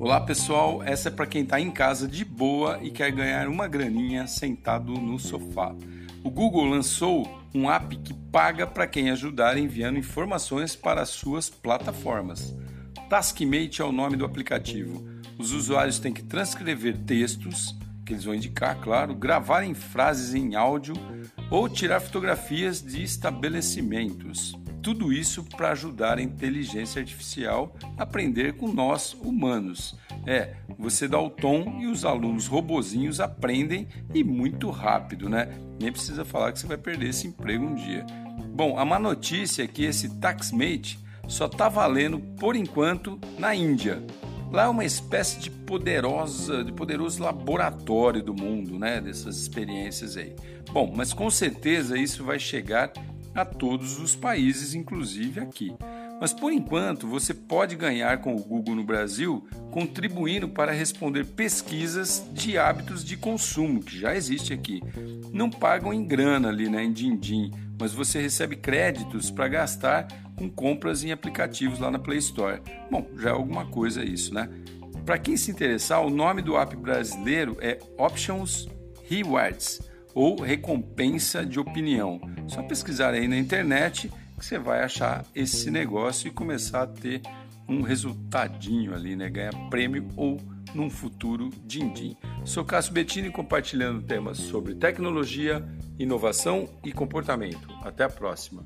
Olá pessoal, essa é para quem está em casa de boa e quer ganhar uma graninha sentado no sofá. O Google lançou um app que paga para quem ajudar enviando informações para as suas plataformas. Taskmate é o nome do aplicativo. Os usuários têm que transcrever textos, que eles vão indicar, claro, gravarem frases em áudio ou tirar fotografias de estabelecimentos. Tudo isso para ajudar a inteligência artificial a aprender com nós humanos. É, você dá o tom e os alunos robozinhos aprendem e muito rápido, né? Nem precisa falar que você vai perder esse emprego um dia. Bom, a má notícia é que esse Taxmate só está valendo por enquanto na Índia. Lá é uma espécie de poderosa, de poderoso laboratório do mundo, né? Dessas experiências aí. Bom, mas com certeza isso vai chegar a todos os países, inclusive aqui. Mas por enquanto, você pode ganhar com o Google no Brasil contribuindo para responder pesquisas de hábitos de consumo, que já existe aqui. Não pagam em grana ali, né, em din-din, mas você recebe créditos para gastar com compras em aplicativos lá na Play Store. Bom, já é alguma coisa isso, né? Para quem se interessar, o nome do app brasileiro é Options Rewards ou recompensa de opinião. Só pesquisar aí na internet que você vai achar esse negócio e começar a ter um resultadinho ali, né? Ganhar prêmio ou num futuro din-din. Sou Cássio Bettini compartilhando temas sobre tecnologia, inovação e comportamento. Até a próxima.